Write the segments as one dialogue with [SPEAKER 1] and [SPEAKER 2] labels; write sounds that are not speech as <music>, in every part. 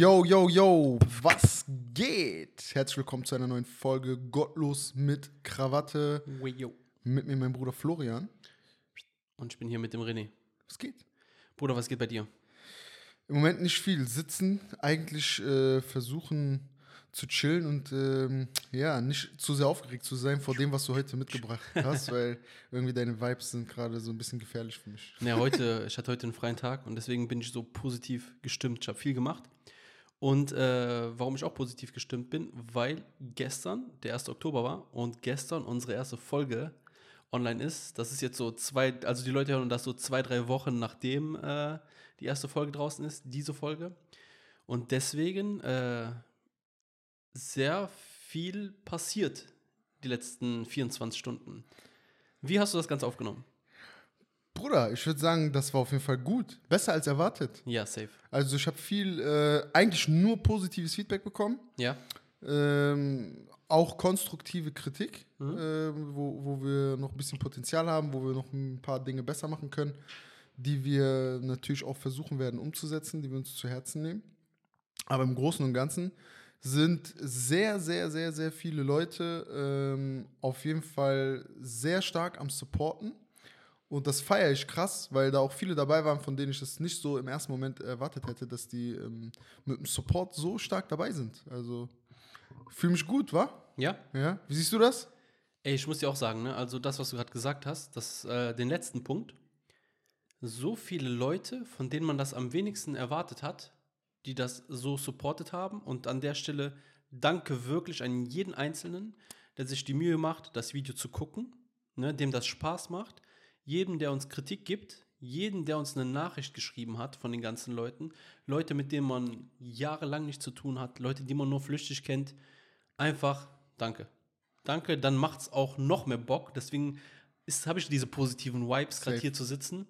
[SPEAKER 1] Yo, yo, yo, was geht? Herzlich willkommen zu einer neuen Folge Gottlos mit Krawatte.
[SPEAKER 2] Weyo.
[SPEAKER 1] Mit mir mein Bruder Florian.
[SPEAKER 2] Und ich bin hier mit dem René.
[SPEAKER 1] Was geht?
[SPEAKER 2] Bruder, was geht bei dir?
[SPEAKER 1] Im Moment nicht viel. Sitzen, eigentlich äh, versuchen zu chillen und ähm, ja, nicht zu sehr aufgeregt zu sein vor dem, was du heute mitgebracht <laughs> hast, weil irgendwie deine Vibes sind gerade so ein bisschen gefährlich für mich.
[SPEAKER 2] Ja, heute, ich hatte heute einen freien Tag und deswegen bin ich so positiv gestimmt. Ich habe viel gemacht. Und äh, warum ich auch positiv gestimmt bin, weil gestern der 1. Oktober war und gestern unsere erste Folge online ist. Das ist jetzt so zwei, also die Leute hören das so zwei, drei Wochen nachdem äh, die erste Folge draußen ist, diese Folge. Und deswegen äh, sehr viel passiert die letzten 24 Stunden. Wie hast du das Ganze aufgenommen?
[SPEAKER 1] Bruder, ich würde sagen, das war auf jeden Fall gut. Besser als erwartet.
[SPEAKER 2] Ja, safe.
[SPEAKER 1] Also ich habe viel, äh, eigentlich nur positives Feedback bekommen.
[SPEAKER 2] Ja.
[SPEAKER 1] Ähm, auch konstruktive Kritik,
[SPEAKER 2] Mhm.
[SPEAKER 1] ähm, wo, wo wir noch ein bisschen Potenzial haben, wo wir noch ein paar Dinge besser machen können, die wir natürlich auch versuchen werden umzusetzen, die wir uns zu Herzen nehmen. Aber im Großen und Ganzen sind sehr, sehr, sehr, sehr viele Leute ähm, auf jeden Fall sehr stark am Supporten. Und das feiere ich krass, weil da auch viele dabei waren, von denen ich das nicht so im ersten Moment erwartet hätte, dass die ähm, mit dem Support so stark dabei sind. Also fühle mich gut, wa?
[SPEAKER 2] Ja.
[SPEAKER 1] Ja. Wie siehst du das?
[SPEAKER 2] Ey, ich muss dir auch sagen, ne, also das, was du gerade gesagt hast, das, äh, den letzten Punkt, so viele Leute, von denen man das am wenigsten erwartet hat, die das so supportet haben. Und an der Stelle danke wirklich an jeden Einzelnen, der sich die Mühe macht, das Video zu gucken, ne, dem das Spaß macht, jedem, der uns Kritik gibt, jeden, der uns eine Nachricht geschrieben hat von den ganzen Leuten, Leute, mit denen man jahrelang nichts zu tun hat, Leute, die man nur flüchtig kennt, einfach danke. Danke, dann macht es auch noch mehr Bock. Deswegen habe ich diese positiven Vibes, gerade hier zu sitzen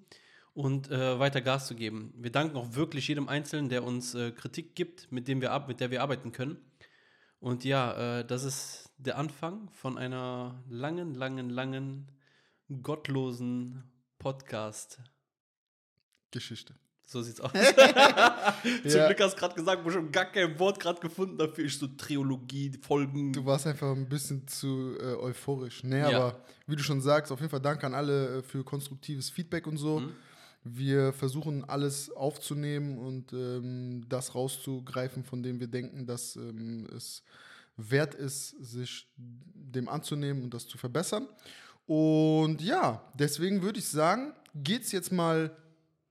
[SPEAKER 2] und äh, weiter Gas zu geben. Wir danken auch wirklich jedem Einzelnen, der uns äh, Kritik gibt, mit dem wir ab, mit der wir arbeiten können. Und ja, äh, das ist der Anfang von einer langen, langen, langen, gottlosen Podcast.
[SPEAKER 1] Geschichte.
[SPEAKER 2] So sieht's aus. <laughs> <laughs> Zum
[SPEAKER 1] Ja.
[SPEAKER 2] Glück hast du gerade gesagt, wo schon gar kein Wort gerade gefunden dafür. Ich so Triologie, Folgen.
[SPEAKER 1] Du warst einfach ein bisschen zu äh, euphorisch. Nee,
[SPEAKER 2] Ja.
[SPEAKER 1] aber wie du schon sagst, auf jeden Fall danke an alle äh, für konstruktives Feedback und so.
[SPEAKER 2] Mhm.
[SPEAKER 1] Wir versuchen alles aufzunehmen und ähm, das rauszugreifen, von dem wir denken, dass ähm, es wert ist, sich dem anzunehmen und das zu verbessern. Und ja, deswegen würde ich sagen, geht's jetzt mal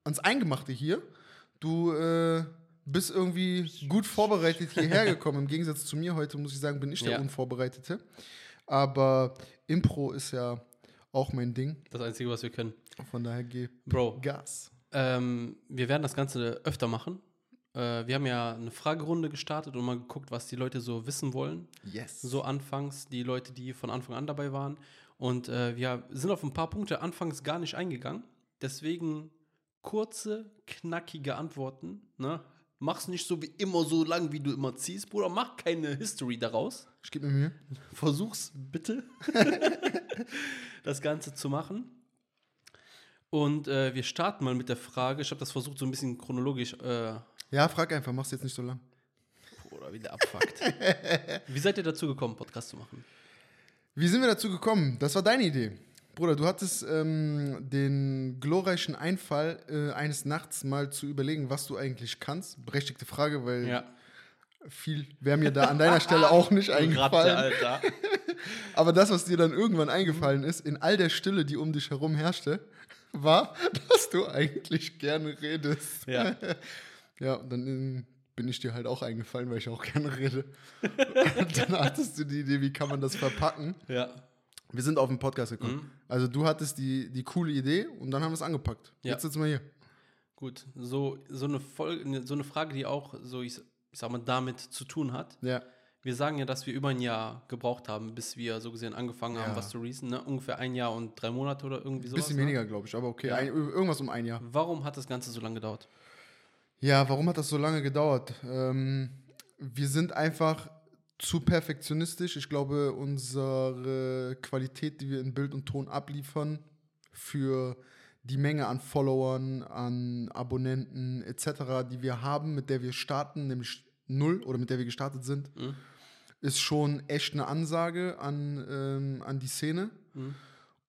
[SPEAKER 1] ans Eingemachte hier. Du äh, bist irgendwie gut vorbereitet hierher gekommen. Im Gegensatz zu mir heute, muss ich sagen, bin ich der
[SPEAKER 2] Ja.
[SPEAKER 1] Unvorbereitete. Aber Impro ist ja auch mein Ding.
[SPEAKER 2] Das Einzige, was wir können.
[SPEAKER 1] Von daher geh
[SPEAKER 2] Bro,
[SPEAKER 1] Gas.
[SPEAKER 2] ähm, wir werden das Ganze öfter machen. Äh, wir haben ja eine Fragerunde gestartet und mal geguckt, was die Leute so wissen wollen.
[SPEAKER 1] Yes.
[SPEAKER 2] So anfangs, die Leute, die von Anfang an dabei waren. Und äh, wir sind auf ein paar Punkte anfangs gar nicht eingegangen. Deswegen kurze, knackige Antworten. Ne? Mach's nicht so wie immer so lang, wie du immer ziehst, Bruder. Mach keine History daraus.
[SPEAKER 1] Ich gebe mir Mühe.
[SPEAKER 2] Versuch's bitte, <laughs> das Ganze zu machen. Und äh, wir starten mal mit der Frage. Ich habe das versucht, so ein bisschen chronologisch. Äh,
[SPEAKER 1] Ja, frag einfach, mach's jetzt nicht so lang.
[SPEAKER 2] oder wieder abfuckt. <laughs> Wie seid ihr dazu gekommen, Podcast zu machen?
[SPEAKER 1] Wie sind wir dazu gekommen? Das war deine Idee. Bruder, du hattest ähm, den glorreichen Einfall, äh, eines Nachts mal zu überlegen, was du eigentlich kannst. Berechtigte Frage, weil viel wäre mir da an deiner Stelle auch nicht <laughs> eingefallen. <laughs> Aber das, was dir dann irgendwann eingefallen ist, in all der Stille, die um dich herum herrschte, war, <laughs> dass du eigentlich gerne redest.
[SPEAKER 2] Ja.
[SPEAKER 1] Ja, und dann ähm, bin ich dir halt auch eingefallen, weil ich auch <laughs> gerne rede. <laughs> Dann hattest du die Idee, wie kann man das verpacken?
[SPEAKER 2] Ja.
[SPEAKER 1] Wir sind auf den Podcast gekommen.
[SPEAKER 2] Mhm.
[SPEAKER 1] Also du hattest die, die coole Idee und dann haben wir es angepackt.
[SPEAKER 2] Ja.
[SPEAKER 1] Jetzt sitzen wir hier.
[SPEAKER 2] Gut, so, so, eine Folge, so eine Frage, die auch so, ich, ich sag mal, damit zu tun hat.
[SPEAKER 1] Ja.
[SPEAKER 2] Wir sagen ja, dass wir über ein Jahr gebraucht haben, bis wir so gesehen angefangen haben,
[SPEAKER 1] Ja.
[SPEAKER 2] was zu reason. Ne? Ungefähr ein Jahr und drei Monate oder irgendwie sowas.
[SPEAKER 1] Bisschen
[SPEAKER 2] ne?
[SPEAKER 1] weniger, glaube ich, aber okay.
[SPEAKER 2] Ja.
[SPEAKER 1] Ein, irgendwas um ein Jahr.
[SPEAKER 2] Warum hat das Ganze so lange gedauert?
[SPEAKER 1] Ja, warum hat das so lange gedauert? Ähm, wir sind einfach zu perfektionistisch. Ich glaube, unsere Qualität, die wir in Bild und Ton abliefern, für die Menge an Followern, an Abonnenten etc., die wir haben, mit der wir starten, nämlich null oder mit der wir gestartet sind,
[SPEAKER 2] Mhm.
[SPEAKER 1] ist schon echt eine Ansage an, ähm, an die Szene.
[SPEAKER 2] Mhm.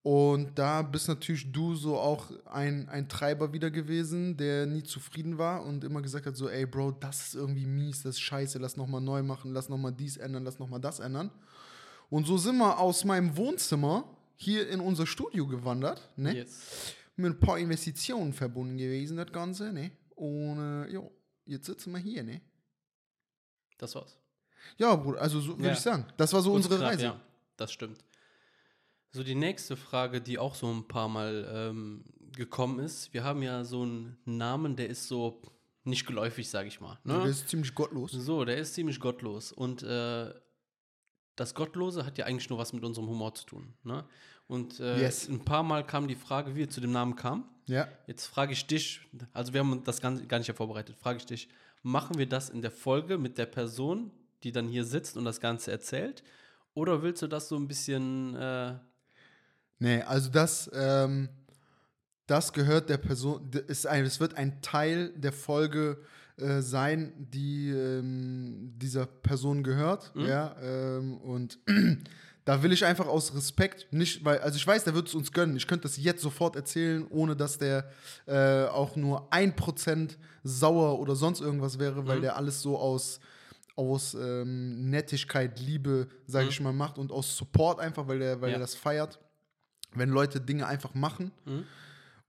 [SPEAKER 1] Und da bist natürlich du so auch ein, ein Treiber wieder gewesen, der nie zufrieden war und immer gesagt hat, so, ey Bro, das ist irgendwie mies, das ist scheiße, lass nochmal neu machen, lass nochmal dies ändern, lass nochmal das ändern. Und so sind wir aus meinem Wohnzimmer hier in unser Studio gewandert, ne?
[SPEAKER 2] Yes.
[SPEAKER 1] Mit ein paar Investitionen verbunden gewesen, das Ganze, ne? Und äh, ja, jetzt sitzen wir hier, ne?
[SPEAKER 2] Das war's.
[SPEAKER 1] Ja, Bruder, also so würde
[SPEAKER 2] Ja.
[SPEAKER 1] ich sagen. Das war so
[SPEAKER 2] Kurz
[SPEAKER 1] unsere
[SPEAKER 2] knapp,
[SPEAKER 1] Reise.
[SPEAKER 2] Ja, das stimmt. So, die nächste Frage, die auch so ein paar Mal ähm, gekommen ist. Wir haben ja so einen Namen, der ist so nicht geläufig, sage ich mal. Ne?
[SPEAKER 1] ist ziemlich gottlos.
[SPEAKER 2] So, der ist ziemlich gottlos. Und äh, das Gottlose hat ja eigentlich nur was mit unserem Humor zu tun. Ne? Und äh,
[SPEAKER 1] Yes.
[SPEAKER 2] ein paar Mal kam die Frage, wie wir zu dem Namen kamen.
[SPEAKER 1] Ja.
[SPEAKER 2] Jetzt frage ich dich, also wir haben das gar gar nicht vorbereitet, frage ich dich, machen wir das in der Folge mit der Person, die dann hier sitzt und das Ganze erzählt? Oder willst du das so ein bisschen, äh,
[SPEAKER 1] Nee, also das, ähm, das gehört der Person, ist ein, es wird ein Teil der Folge äh, sein, die ähm, dieser Person gehört. Ja, ähm, und <clears throat> da will ich einfach aus Respekt nicht, weil, also ich weiß, der wird es uns gönnen. Ich könnte das jetzt sofort erzählen, ohne dass der äh, auch nur ein Prozent sauer oder sonst irgendwas wäre, weil der alles so aus aus ähm, Nettigkeit, Liebe, sage ich mal, macht und aus Support einfach, weil der, weil
[SPEAKER 2] Ja.
[SPEAKER 1] er das feiert, wenn Leute Dinge einfach machen.
[SPEAKER 2] Mhm.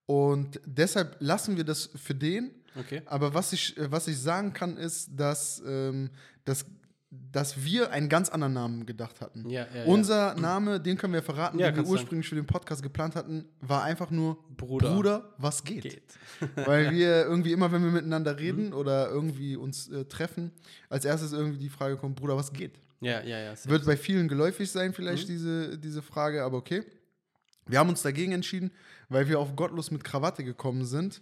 [SPEAKER 1] Und deshalb lassen wir das für den.
[SPEAKER 2] okay?
[SPEAKER 1] Aber was ich, äh, was ich sagen kann, ist, dass, ähm, dass, dass wir einen ganz anderen Namen gedacht hatten.
[SPEAKER 2] Ja, ja, ja.
[SPEAKER 1] Unser Name, den können wir verraten, den wir ursprünglich für den Podcast geplant hatten, war einfach nur
[SPEAKER 2] Bruder.
[SPEAKER 1] was geht?
[SPEAKER 2] Geht. <laughs>
[SPEAKER 1] Weil wir irgendwie immer, wenn wir miteinander
[SPEAKER 2] Mhm.
[SPEAKER 1] reden oder irgendwie uns äh, treffen, als erstes irgendwie die Frage kommt, Bruder, was geht?
[SPEAKER 2] Ja, ja, ja.
[SPEAKER 1] Wird bei vielen geläufig sein, vielleicht
[SPEAKER 2] Mhm.
[SPEAKER 1] diese, diese Frage, aber okay. Wir haben uns dagegen entschieden, weil wir auf Gottlos mit Krawatte gekommen sind.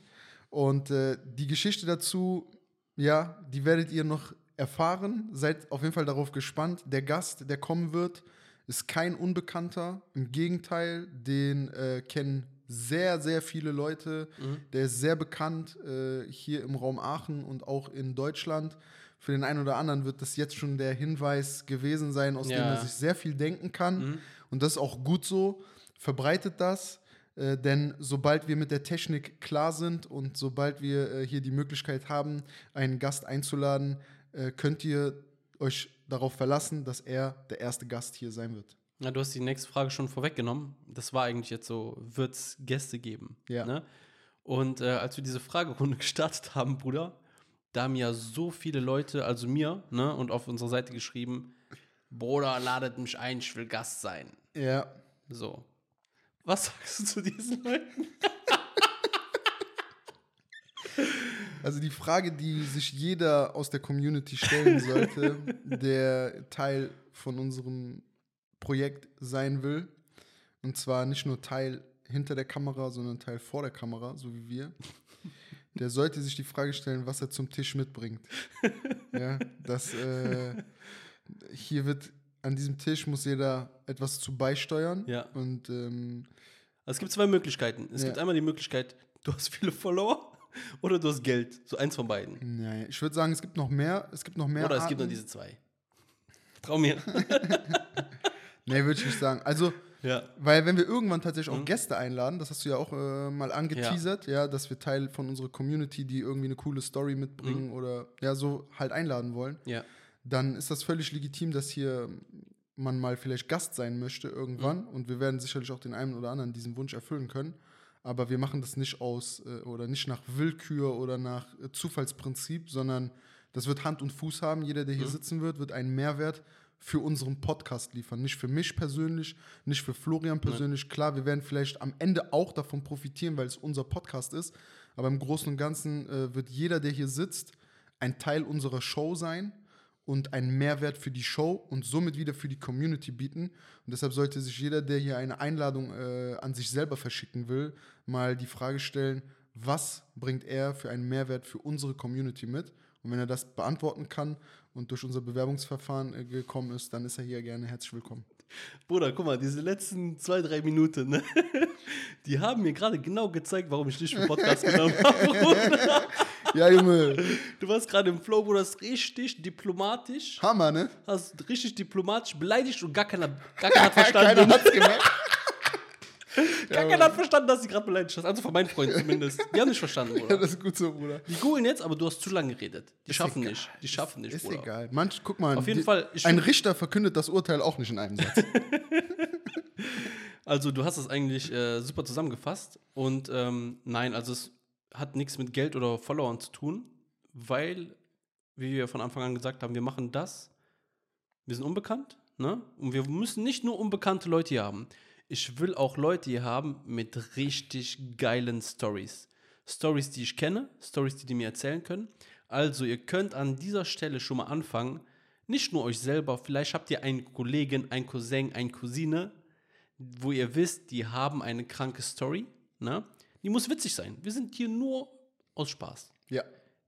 [SPEAKER 1] Und äh, die Geschichte dazu, ja, die werdet ihr noch erfahren. Seid auf jeden Fall darauf gespannt. Der Gast, der kommen wird, ist kein Unbekannter. Im Gegenteil, den äh, kennen sehr, sehr viele Leute.
[SPEAKER 2] Mhm.
[SPEAKER 1] Der ist sehr bekannt äh, hier im Raum Aachen und auch in Deutschland. Für den einen oder anderen wird das jetzt schon der Hinweis gewesen sein, aus dem
[SPEAKER 2] Ja.
[SPEAKER 1] er sich sehr viel denken kann.
[SPEAKER 2] Mhm.
[SPEAKER 1] Und das ist auch gut so. Verbreitet das. Äh, denn sobald wir mit der Technik klar sind und sobald wir äh, hier die Möglichkeit haben, einen Gast einzuladen, äh, könnt ihr euch darauf verlassen, dass er der erste Gast hier sein wird.
[SPEAKER 2] Ja, du hast die nächste Frage schon vorweggenommen. Das war eigentlich jetzt so, wird es Gäste geben?
[SPEAKER 1] Ja.
[SPEAKER 2] Ne? Und äh, als wir diese Fragerunde <laughs> gestartet haben, Bruder, da haben ja so viele Leute, also mir, ne, und auf unserer Seite geschrieben, Bruder, ladet mich ein, ich will Gast sein.
[SPEAKER 1] Ja.
[SPEAKER 2] So. Was sagst du zu diesen Leuten?
[SPEAKER 1] Also die Frage, die sich jeder aus der Community stellen <laughs> sollte, der Teil von unserem Projekt sein will, und zwar nicht nur Teil hinter der Kamera, sondern Teil vor der Kamera, so wie wir, der sollte sich die Frage stellen, was er zum Tisch mitbringt. <laughs> Ja, das äh, hier wird an diesem Tisch muss jeder etwas zu beisteuern.
[SPEAKER 2] Ja.
[SPEAKER 1] Und ähm,
[SPEAKER 2] Also es gibt zwei Möglichkeiten. Es
[SPEAKER 1] Ja.
[SPEAKER 2] gibt einmal die Möglichkeit, du hast viele Follower <laughs> oder du hast Geld. So eins von beiden.
[SPEAKER 1] naja, ich würde sagen, es gibt noch mehr. Es gibt noch mehr.
[SPEAKER 2] oder es gibt nur diese zwei. Trau mir. <laughs>
[SPEAKER 1] Nee, würde ich nicht sagen. Also,
[SPEAKER 2] ja.
[SPEAKER 1] weil wenn wir irgendwann tatsächlich auch
[SPEAKER 2] Mhm.
[SPEAKER 1] Gäste einladen, das hast du ja auch äh, mal angeteasert, ja. dass wir Teil von unserer Community, die irgendwie eine coole Story
[SPEAKER 2] Mhm.
[SPEAKER 1] mitbringen oder ja, so halt einladen wollen,
[SPEAKER 2] Ja.
[SPEAKER 1] Dann ist das völlig legitim, dass hier man mal vielleicht Gast sein möchte irgendwann
[SPEAKER 2] Mhm.
[SPEAKER 1] und wir werden sicherlich auch den einen oder anderen diesen Wunsch erfüllen können. Aber wir machen das nicht aus äh, oder nicht nach Willkür oder nach äh, Zufallsprinzip, sondern das wird Hand und Fuß haben. Jeder, der hier
[SPEAKER 2] Mhm.
[SPEAKER 1] sitzen wird, wird einen Mehrwert für unseren Podcast liefern. Nicht für mich persönlich, nicht für Florian persönlich. Klar, wir werden vielleicht am Ende auch davon profitieren, weil es unser Podcast ist. Aber im Großen und Ganzen äh, wird jeder, der hier sitzt, ein Teil unserer Show sein und einen Mehrwert für die Show und somit wieder für die Community bieten. Und deshalb sollte sich jeder, der hier eine Einladung äh, an sich selber verschicken will, mal die Frage stellen, was bringt er für einen Mehrwert für unsere Community mit? Und wenn er das beantworten kann und durch unser Bewerbungsverfahren äh, gekommen ist, dann ist er hier gerne herzlich willkommen.
[SPEAKER 2] Bruder, guck mal, diese letzten zwei, drei Minuten, ne? <laughs> die haben mir gerade genau gezeigt, warum ich dich für Podcast genommen <laughs> habe.
[SPEAKER 1] Ja, Junge.
[SPEAKER 2] Du warst gerade im Flow, Bruder, das ist richtig diplomatisch.
[SPEAKER 1] Hammer, ne?
[SPEAKER 2] Hast richtig diplomatisch beleidigt und gar keiner, gar keiner hat verstanden. <laughs>
[SPEAKER 1] Keiner hat's gemerkt. <laughs>
[SPEAKER 2] gar keiner hat verstanden, dass du gerade beleidigt hast. Also von meinen Freunden zumindest. Die haben nicht verstanden,
[SPEAKER 1] Ja,
[SPEAKER 2] Bruder.
[SPEAKER 1] das ist gut so, Bruder.
[SPEAKER 2] Die googeln jetzt, aber du hast zu lange geredet. Die
[SPEAKER 1] Ist
[SPEAKER 2] schaffen
[SPEAKER 1] egal.
[SPEAKER 2] nicht. Die schaffen nicht,
[SPEAKER 1] Ist
[SPEAKER 2] Bruder.
[SPEAKER 1] egal. Manch, guck mal,
[SPEAKER 2] Auf jeden
[SPEAKER 1] die,
[SPEAKER 2] Fall, ich
[SPEAKER 1] ein Richter verkündet das Urteil auch nicht in einem Satz. <laughs>
[SPEAKER 2] Also du hast es eigentlich äh, super zusammengefasst. Und ähm, nein, also es hat nichts mit Geld oder Followern zu tun, weil, wie wir von Anfang an gesagt haben, wir machen das. Wir sind unbekannt, ne? Und wir müssen nicht nur unbekannte Leute hier haben. Ich will auch Leute hier haben mit richtig geilen Stories. Stories, die ich kenne, Stories, die die mir erzählen können. Also ihr könnt an dieser Stelle schon mal anfangen, nicht nur euch selber, vielleicht habt ihr einen Kollegen, einen Cousin, eine Cousine, wo ihr wisst, die haben eine kranke Story, ne? Die muss witzig sein. Wir sind hier nur aus Spaß.
[SPEAKER 1] ja.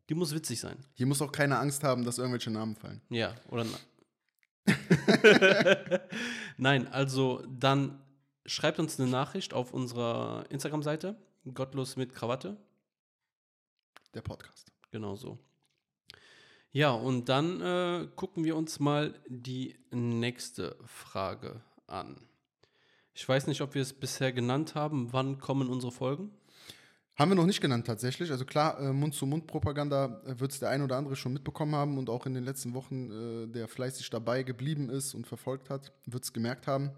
[SPEAKER 2] Die muss witzig sein.
[SPEAKER 1] Hier muss auch keine Angst haben, dass irgendwelche Namen fallen.
[SPEAKER 2] Ja, oder <laughs> Nein, also dann schreibt uns eine Nachricht auf unserer Instagram-Seite, gottlos mit Krawatte,
[SPEAKER 1] Der Podcast.
[SPEAKER 2] genau so. Ja, und dann äh, gucken wir uns mal die nächste Frage an. Ich weiß nicht, ob wir es bisher genannt haben. Wann kommen unsere Folgen?
[SPEAKER 1] Haben wir noch nicht genannt tatsächlich. Also klar, äh, Mund-zu-Mund-Propaganda äh, wird es der ein oder andere schon mitbekommen haben und auch in den letzten Wochen, äh, der fleißig dabei geblieben ist und verfolgt hat, wird es gemerkt haben.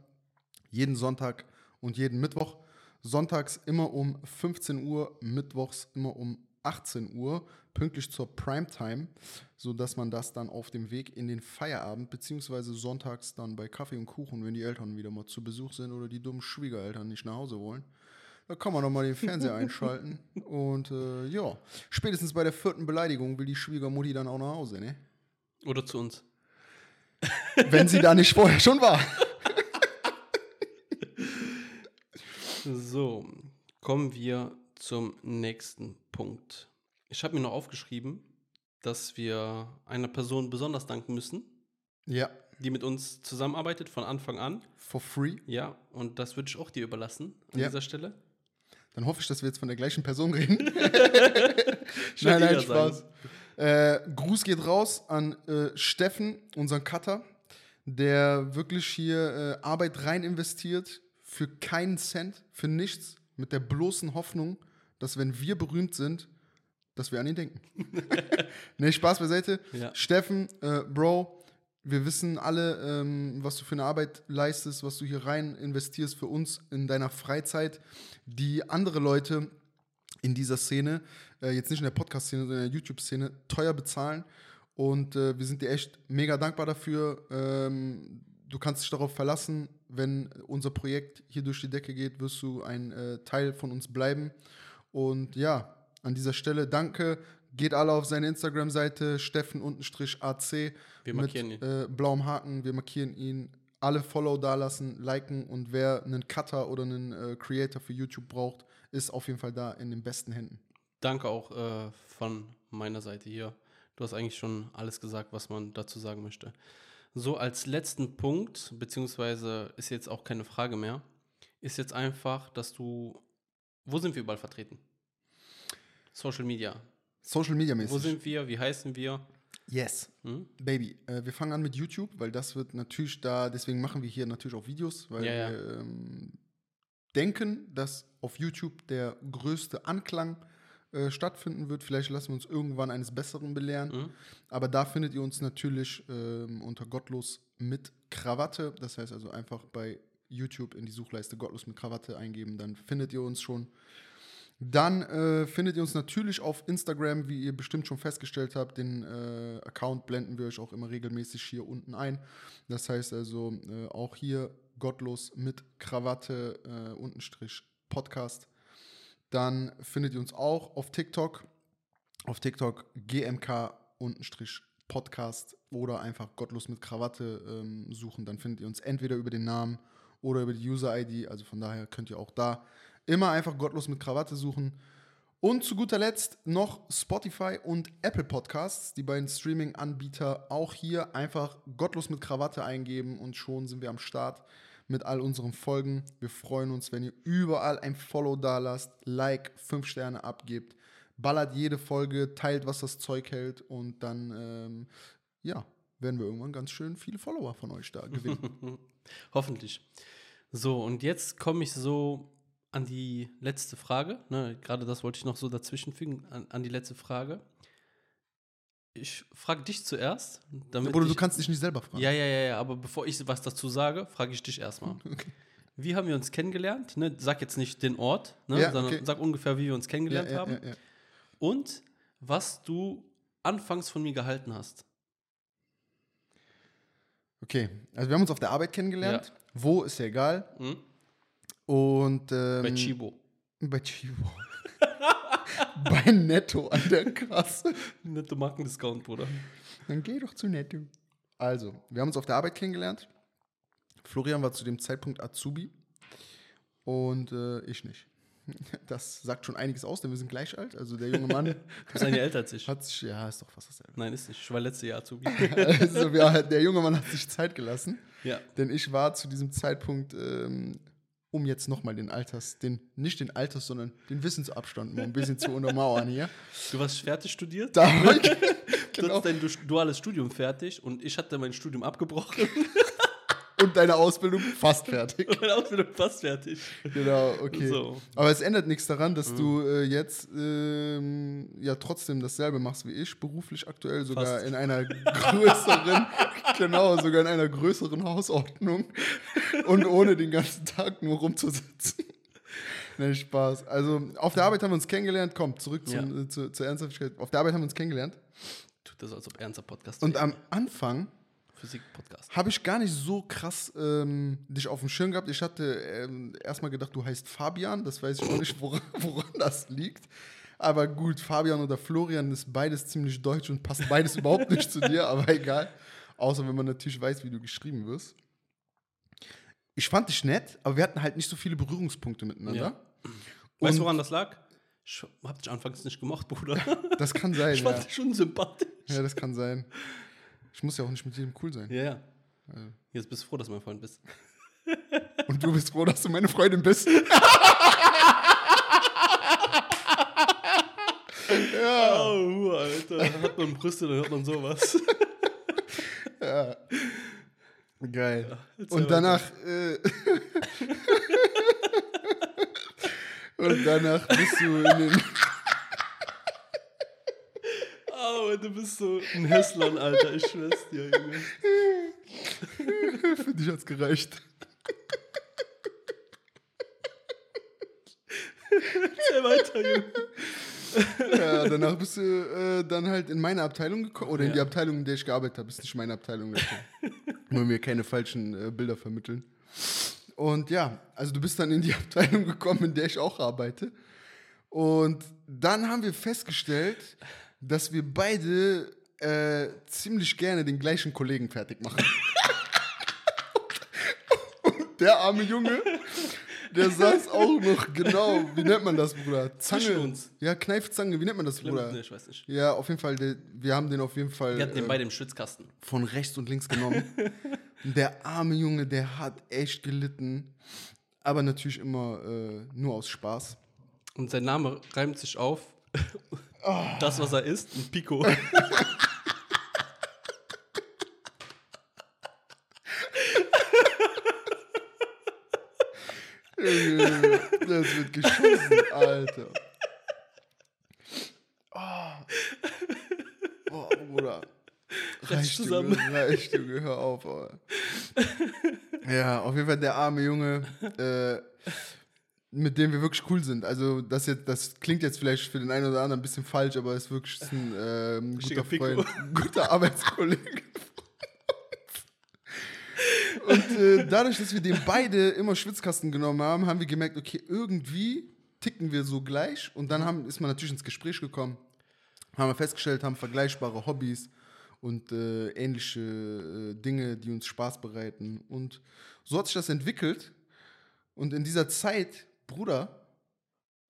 [SPEAKER 1] Jeden Sonntag und jeden Mittwoch. Sonntags immer um 15 Uhr, mittwochs immer um 18 Uhr, pünktlich zur Primetime, sodass man das dann auf dem Weg in den Feierabend, beziehungsweise sonntags dann bei Kaffee und Kuchen, wenn die Eltern wieder mal zu Besuch sind oder die dummen Schwiegereltern nicht nach Hause wollen, da kann man doch mal den Fernseher einschalten. Und äh, ja, spätestens bei der vierten Beleidigung will die Schwiegermutti dann auch nach Hause, ne?
[SPEAKER 2] Oder zu uns?
[SPEAKER 1] Wenn sie da nicht vorher schon war.
[SPEAKER 2] So, kommen wir zum nächsten Punkt. Ich habe mir noch aufgeschrieben, dass wir einer Person besonders danken müssen,
[SPEAKER 1] Ja,
[SPEAKER 2] die mit uns zusammenarbeitet von Anfang an.
[SPEAKER 1] for free.
[SPEAKER 2] Ja, und das würde ich auch dir überlassen an
[SPEAKER 1] Ja.
[SPEAKER 2] dieser Stelle.
[SPEAKER 1] Dann hoffe ich, dass wir jetzt von der gleichen Person reden. <laughs> <laughs> Nein, nein. Spaß. Äh, Gruß geht raus an äh, Steffen, unseren Cutter, der wirklich hier äh, Arbeit rein investiert für keinen Cent, für nichts, mit der bloßen Hoffnung, dass wenn wir berühmt sind, dass wir an ihn denken. <laughs> nee, Spaß beiseite.
[SPEAKER 2] Ja.
[SPEAKER 1] Steffen, äh, Bro, wir wissen alle, ähm, was du für eine Arbeit leistest, was du hier rein investierst für uns in deiner Freizeit, die andere Leute in dieser Szene, äh, jetzt nicht in der Podcast-Szene, sondern in der YouTube-Szene, teuer bezahlen. Und äh, wir sind dir echt mega dankbar dafür. Ähm, du kannst dich darauf verlassen, wenn unser Projekt hier durch die Decke geht, wirst du ein äh, Teil von uns bleiben. Und ja, an dieser Stelle danke. Geht alle auf seine Instagram-Seite, Steffen-AC.
[SPEAKER 2] Wir markieren
[SPEAKER 1] mit,
[SPEAKER 2] ihn.
[SPEAKER 1] Äh, blauem Haken. Wir markieren ihn. Alle Follow dalassen, liken und wer einen Cutter oder einen äh, Creator für YouTube braucht, ist auf jeden Fall da in den besten Händen.
[SPEAKER 2] Danke auch äh, von meiner Seite hier. Du hast eigentlich schon alles gesagt, was man dazu sagen möchte. So, als letzten Punkt, beziehungsweise ist jetzt auch keine Frage mehr, ist jetzt einfach, dass du. Wo sind wir überall vertreten? Social Media.
[SPEAKER 1] Social Media
[SPEAKER 2] Wo
[SPEAKER 1] mäßig.
[SPEAKER 2] sind wir? Wie heißen wir?
[SPEAKER 1] Yes.
[SPEAKER 2] Hm?
[SPEAKER 1] Baby, äh, wir fangen an mit YouTube, weil das wird natürlich da, deswegen machen wir hier natürlich auch Videos, weil
[SPEAKER 2] Ja, ja.
[SPEAKER 1] wir ähm, denken, dass auf YouTube der größte Anklang äh, stattfinden wird. Vielleicht lassen wir uns irgendwann eines Besseren belehren.
[SPEAKER 2] Hm?
[SPEAKER 1] Aber da findet ihr uns natürlich ähm, unter Gottlos mit Krawatte. Das heißt also einfach bei YouTube in die Suchleiste Gottlos mit Krawatte eingeben, dann findet ihr uns schon. Dann äh, findet ihr uns natürlich auf Instagram, wie ihr bestimmt schon festgestellt habt. Den äh, Account blenden wir euch auch immer regelmäßig hier unten ein. Das heißt also äh, auch hier Gottlos mit Krawatte äh, untenstrich Podcast. Dann findet ihr uns auch auf TikTok. Auf TikTok GMK untenstrich Podcast oder einfach Gottlos mit Krawatte ähm, suchen. Dann findet ihr uns entweder über den Namen oder über die User-ID. Also von daher könnt ihr auch da immer einfach Gottlos mit Krawatte suchen. Und zu guter Letzt noch Spotify und Apple Podcasts, die beiden Streaming-Anbieter auch hier einfach Gottlos mit Krawatte eingeben und schon sind wir am Start mit all unseren Folgen. Wir freuen uns, wenn ihr überall ein Follow da lasst, Like, 5 Sterne abgebt. ballert jede Folge, teilt, was das Zeug hält und dann, ähm, ja, werden wir irgendwann ganz schön viele Follower von euch da gewinnen. <laughs>
[SPEAKER 2] Hoffentlich. So, und jetzt komme ich so an die letzte Frage. Ne, Gerade das wollte ich noch so dazwischenfügen, an, an die letzte Frage. Ich frage dich zuerst. Damit ich,
[SPEAKER 1] du kannst dich nicht selber fragen.
[SPEAKER 2] Ja, ja, ja, ja, aber bevor ich was dazu sage, frage ich dich erstmal. <laughs>
[SPEAKER 1] Okay.
[SPEAKER 2] Wie haben wir uns kennengelernt? Ne, sag jetzt nicht den Ort, ne,
[SPEAKER 1] Ja,
[SPEAKER 2] sondern
[SPEAKER 1] okay.
[SPEAKER 2] sag ungefähr, wie wir uns kennengelernt
[SPEAKER 1] ja,
[SPEAKER 2] haben. Und was du anfangs von mir gehalten hast.
[SPEAKER 1] Okay, also wir haben uns auf der Arbeit kennengelernt. Wo, ist ja egal.
[SPEAKER 2] Hm?
[SPEAKER 1] Und ähm,
[SPEAKER 2] Bei Chibo.
[SPEAKER 1] Bei Chibo. <laughs> bei Netto an der Kasse.
[SPEAKER 2] Netto Markendiscount, Bruder.
[SPEAKER 1] Dann geh doch zu Netto. Also, wir haben uns auf der Arbeit kennengelernt. Florian war zu dem Zeitpunkt Azubi und äh, ich nicht. <laughs> Das sagt schon einiges aus, denn wir sind gleich alt. Also der junge Mann <laughs>
[SPEAKER 2] Du bist ein Jahr älter als ich.
[SPEAKER 1] hat sich, ja, ist doch fast dasselbe.
[SPEAKER 2] Nein, ist nicht. Ich war letztes Jahr Azubi.
[SPEAKER 1] Also wir, der junge Mann hat sich Zeit gelassen,
[SPEAKER 2] ja.
[SPEAKER 1] denn ich war zu diesem Zeitpunkt, ähm, um jetzt nochmal den Alters, den, nicht den Alters, sondern den Wissensabstand mal ein bisschen zu untermauern hier.
[SPEAKER 2] Du warst fertig studiert?
[SPEAKER 1] Da, <laughs>
[SPEAKER 2] Du
[SPEAKER 1] genau.
[SPEAKER 2] hattest dein du- duales Studium fertig und ich hatte mein Studium abgebrochen.
[SPEAKER 1] Und deine Ausbildung fast fertig.
[SPEAKER 2] und meine Ausbildung fast fertig.
[SPEAKER 1] Genau, okay.
[SPEAKER 2] So.
[SPEAKER 1] Aber es ändert nichts daran, dass du äh, jetzt ähm, ja trotzdem dasselbe machst wie ich, beruflich aktuell sogar
[SPEAKER 2] Fast.
[SPEAKER 1] in einer größeren, <laughs> genau, sogar in einer größeren Hausordnung und ohne den ganzen Tag nur rumzusitzen. Nee, Spaß. Also auf der Arbeit haben wir uns kennengelernt. Komm, zurück zum,
[SPEAKER 2] Ja.
[SPEAKER 1] äh, zu, zur Ernsthaftigkeit. Auf der Arbeit haben wir uns kennengelernt.
[SPEAKER 2] Tut das, als ob ernster Podcast
[SPEAKER 1] Und
[SPEAKER 2] wäre.
[SPEAKER 1] am Anfang
[SPEAKER 2] Physik-Podcast.
[SPEAKER 1] habe ich gar nicht so krass ähm, dich auf dem Schirm gehabt. Ich hatte ähm, erstmal gedacht, du heißt Fabian. Das weiß ich auch nicht, woran, <laughs> woran das liegt. Aber gut, Fabian oder Florian ist beides ziemlich deutsch und passt beides <laughs> überhaupt nicht zu dir, aber egal. Außer wenn man natürlich weiß, wie du geschrieben wirst. Ich fand dich nett, aber wir hatten halt nicht so viele Berührungspunkte miteinander.
[SPEAKER 2] Ja. Weißt du, woran das lag? Ich hab dich anfangs nicht gemocht, Bruder.
[SPEAKER 1] Das kann sein, <laughs>
[SPEAKER 2] Ich fand
[SPEAKER 1] ja.
[SPEAKER 2] dich schon sympathisch.
[SPEAKER 1] Ja, das kann sein. Ich muss ja auch nicht mit jedem cool sein.
[SPEAKER 2] Ja, ja. Jetzt bist du froh, dass du mein Freund bist. <laughs>
[SPEAKER 1] Und du bist froh, dass du meine Freundin bist. <laughs> ja.
[SPEAKER 2] Oh, Alter. Hat man Brüste, dann hört man sowas. <laughs>
[SPEAKER 1] Ja. Geil.
[SPEAKER 2] erzähl
[SPEAKER 1] und danach. Äh, und danach bist du in den.
[SPEAKER 2] Oh, du bist so ein Hässlern, Alter. Ich schwör's dir, Junge.
[SPEAKER 1] Für dich hat's gereicht.
[SPEAKER 2] Erzähl weiter, Junge.
[SPEAKER 1] Ja, danach bist du äh, dann halt in meine Abteilung gekommen. Oder in
[SPEAKER 2] Ja.
[SPEAKER 1] die Abteilung, in der ich gearbeitet habe. Ist nicht meine Abteilung gekommen. Nur mir keine falschen äh, Bilder vermitteln. Und ja, also du bist dann in die <laughs> Abteilung gekommen, in der ich auch arbeite. Und dann haben wir festgestellt, dass wir beide äh, ziemlich gerne den gleichen Kollegen fertig machen. <laughs> Und der arme Junge, der saß auch noch genau, wie nennt man das, Bruder? Zange.
[SPEAKER 2] Uns.
[SPEAKER 1] Ja, Kneifzange, wie nennt man das, Bruder?
[SPEAKER 2] Ich weiß nicht.
[SPEAKER 1] Ja, auf jeden Fall, der, wir haben den auf jeden Fall
[SPEAKER 2] Wir hatten den
[SPEAKER 1] äh,
[SPEAKER 2] beide im Schwitzkasten.
[SPEAKER 1] von rechts und links genommen. <laughs> Der arme Junge, der hat echt gelitten. Aber natürlich immer äh, nur aus Spaß.
[SPEAKER 2] Und sein Name reimt sich auf. Das, was er ist, ein Pico.
[SPEAKER 1] Das wird geschossen, Alter. Oh, oh Bruder. Reicht,
[SPEAKER 2] zusammen.
[SPEAKER 1] Junge, reicht, Junge, hör auf. Alter. Ja, auf jeden Fall der arme Junge, äh, mit dem wir wirklich cool sind. Also das jetzt, das klingt jetzt vielleicht für den einen oder anderen ein bisschen falsch, aber ist wirklich ein, äh, ein guter. Freund, <laughs> guter Arbeitskollege. Und äh, dadurch, dass wir den beide immer Schwitzkasten genommen haben, haben wir gemerkt, okay, irgendwie ticken wir so gleich. Und dann haben, ist man natürlich ins Gespräch gekommen, haben wir festgestellt, haben vergleichbare Hobbys und äh, ähnliche äh, Dinge, die uns Spaß bereiten. Und so hat sich das entwickelt. Und in dieser Zeit, Bruder,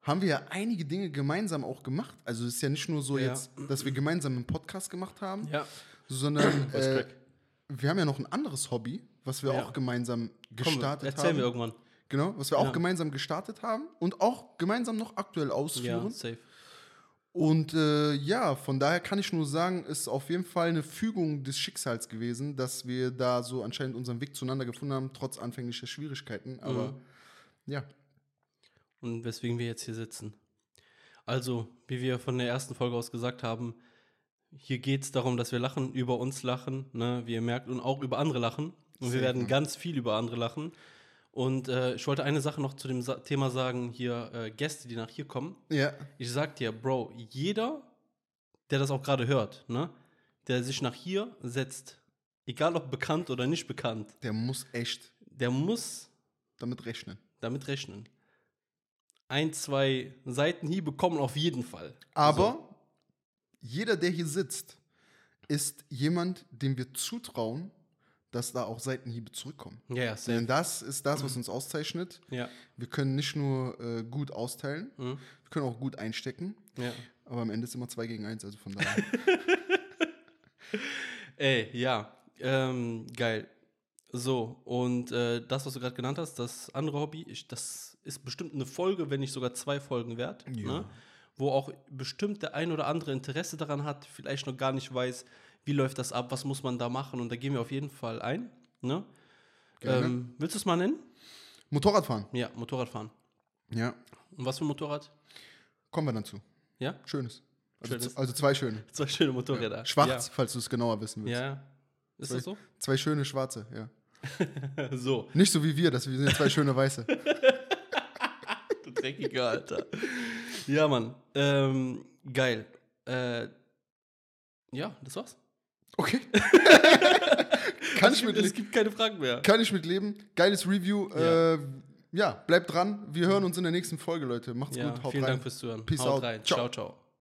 [SPEAKER 1] haben wir ja einige Dinge gemeinsam auch gemacht. Also es ist ja nicht nur so
[SPEAKER 2] Ja.
[SPEAKER 1] jetzt, dass wir gemeinsam einen Podcast gemacht haben,
[SPEAKER 2] Ja.
[SPEAKER 1] sondern <clears throat> äh, wir haben ja noch ein anderes Hobby, was wir
[SPEAKER 2] Ja.
[SPEAKER 1] auch gemeinsam
[SPEAKER 2] Komm,
[SPEAKER 1] gestartet
[SPEAKER 2] erzählen
[SPEAKER 1] haben.
[SPEAKER 2] wir irgendwann.
[SPEAKER 1] Genau, was wir auch gemeinsam gestartet haben und auch gemeinsam noch aktuell ausführen.
[SPEAKER 2] Ja, safe.
[SPEAKER 1] Und äh, ja, von daher kann ich nur sagen, ist auf jeden Fall eine Fügung des Schicksals gewesen, dass wir da so anscheinend unseren Weg zueinander gefunden haben, trotz anfänglicher Schwierigkeiten. Aber
[SPEAKER 2] Mhm.
[SPEAKER 1] ja,
[SPEAKER 2] und weswegen wir jetzt hier sitzen. Also, wie wir von der ersten Folge aus gesagt haben, hier geht es darum, dass wir lachen, über uns lachen, ne, wie ihr merkt, und auch über andere lachen. Und wir werden ganz viel über andere lachen. Und äh, ich wollte eine Sache noch zu dem Sa Thema sagen, hier äh, Gäste, die nach hier kommen.
[SPEAKER 1] ja,
[SPEAKER 2] Ich sag dir, Bro, jeder, der das auch gerade hört, ne, der sich nach hier setzt, egal ob bekannt oder nicht bekannt,
[SPEAKER 1] der muss echt
[SPEAKER 2] der muss
[SPEAKER 1] damit rechnen.
[SPEAKER 2] damit rechnen. Ein, zwei Seitenhiebe kommen auf jeden Fall.
[SPEAKER 1] Aber jeder, der hier sitzt, ist jemand, dem wir zutrauen, dass da auch Seitenhiebe zurückkommen.
[SPEAKER 2] Ja, ja,
[SPEAKER 1] Denn das ist das, was uns auszeichnet.
[SPEAKER 2] Ja.
[SPEAKER 1] Wir können nicht nur äh, gut austeilen,
[SPEAKER 2] Mhm.
[SPEAKER 1] wir können auch gut einstecken,
[SPEAKER 2] ja.
[SPEAKER 1] aber am Ende ist immer 2 gegen 1, also von daher. <laughs>
[SPEAKER 2] Ey, ja. Ähm, geil. So, und äh, das, was du gerade genannt hast, das andere Hobby, ich, das ist bestimmt eine Folge, wenn nicht sogar zwei Folgen wert.
[SPEAKER 1] Ja.
[SPEAKER 2] Ne? Wo auch bestimmt der ein oder andere Interesse daran hat, vielleicht noch gar nicht weiß, wie läuft das ab, was muss man da machen. Und da gehen wir auf jeden Fall ein. Ne? Ähm, willst du es mal nennen?
[SPEAKER 1] Motorradfahren.
[SPEAKER 2] Ja, Motorradfahren.
[SPEAKER 1] Ja,
[SPEAKER 2] Und was für ein Motorrad?
[SPEAKER 1] kommen wir dann zu.
[SPEAKER 2] Ja?
[SPEAKER 1] Schönes. Also,
[SPEAKER 2] Schönes.
[SPEAKER 1] also zwei schöne. <laughs>
[SPEAKER 2] Zwei schöne Motorräder.
[SPEAKER 1] Schwarz, falls du es genauer wissen willst.
[SPEAKER 2] Ja. ja. Ist das so?
[SPEAKER 1] Zwei schöne schwarze, ja. <laughs>
[SPEAKER 2] so.
[SPEAKER 1] Nicht so wie wir, dass wir sind ja zwei schöne weiße. <laughs>
[SPEAKER 2] Dreckiger, Alter. <laughs> Ja, Mann. Ähm, geil. Äh, ja, das war's.
[SPEAKER 1] Okay. <laughs> Kann ich mit
[SPEAKER 2] es gibt keine Fragen mehr.
[SPEAKER 1] Kann ich mit leben. Geiles Review.
[SPEAKER 2] Ja.
[SPEAKER 1] Äh, ja, bleibt dran. Wir hören uns in der nächsten Folge, Leute. Macht's
[SPEAKER 2] Ja,
[SPEAKER 1] gut. Haut
[SPEAKER 2] vielen
[SPEAKER 1] rein.
[SPEAKER 2] Dank fürs Zuhören.
[SPEAKER 1] Peace
[SPEAKER 2] Haut
[SPEAKER 1] out.
[SPEAKER 2] rein.
[SPEAKER 1] Ciao.
[SPEAKER 2] ciao. ciao.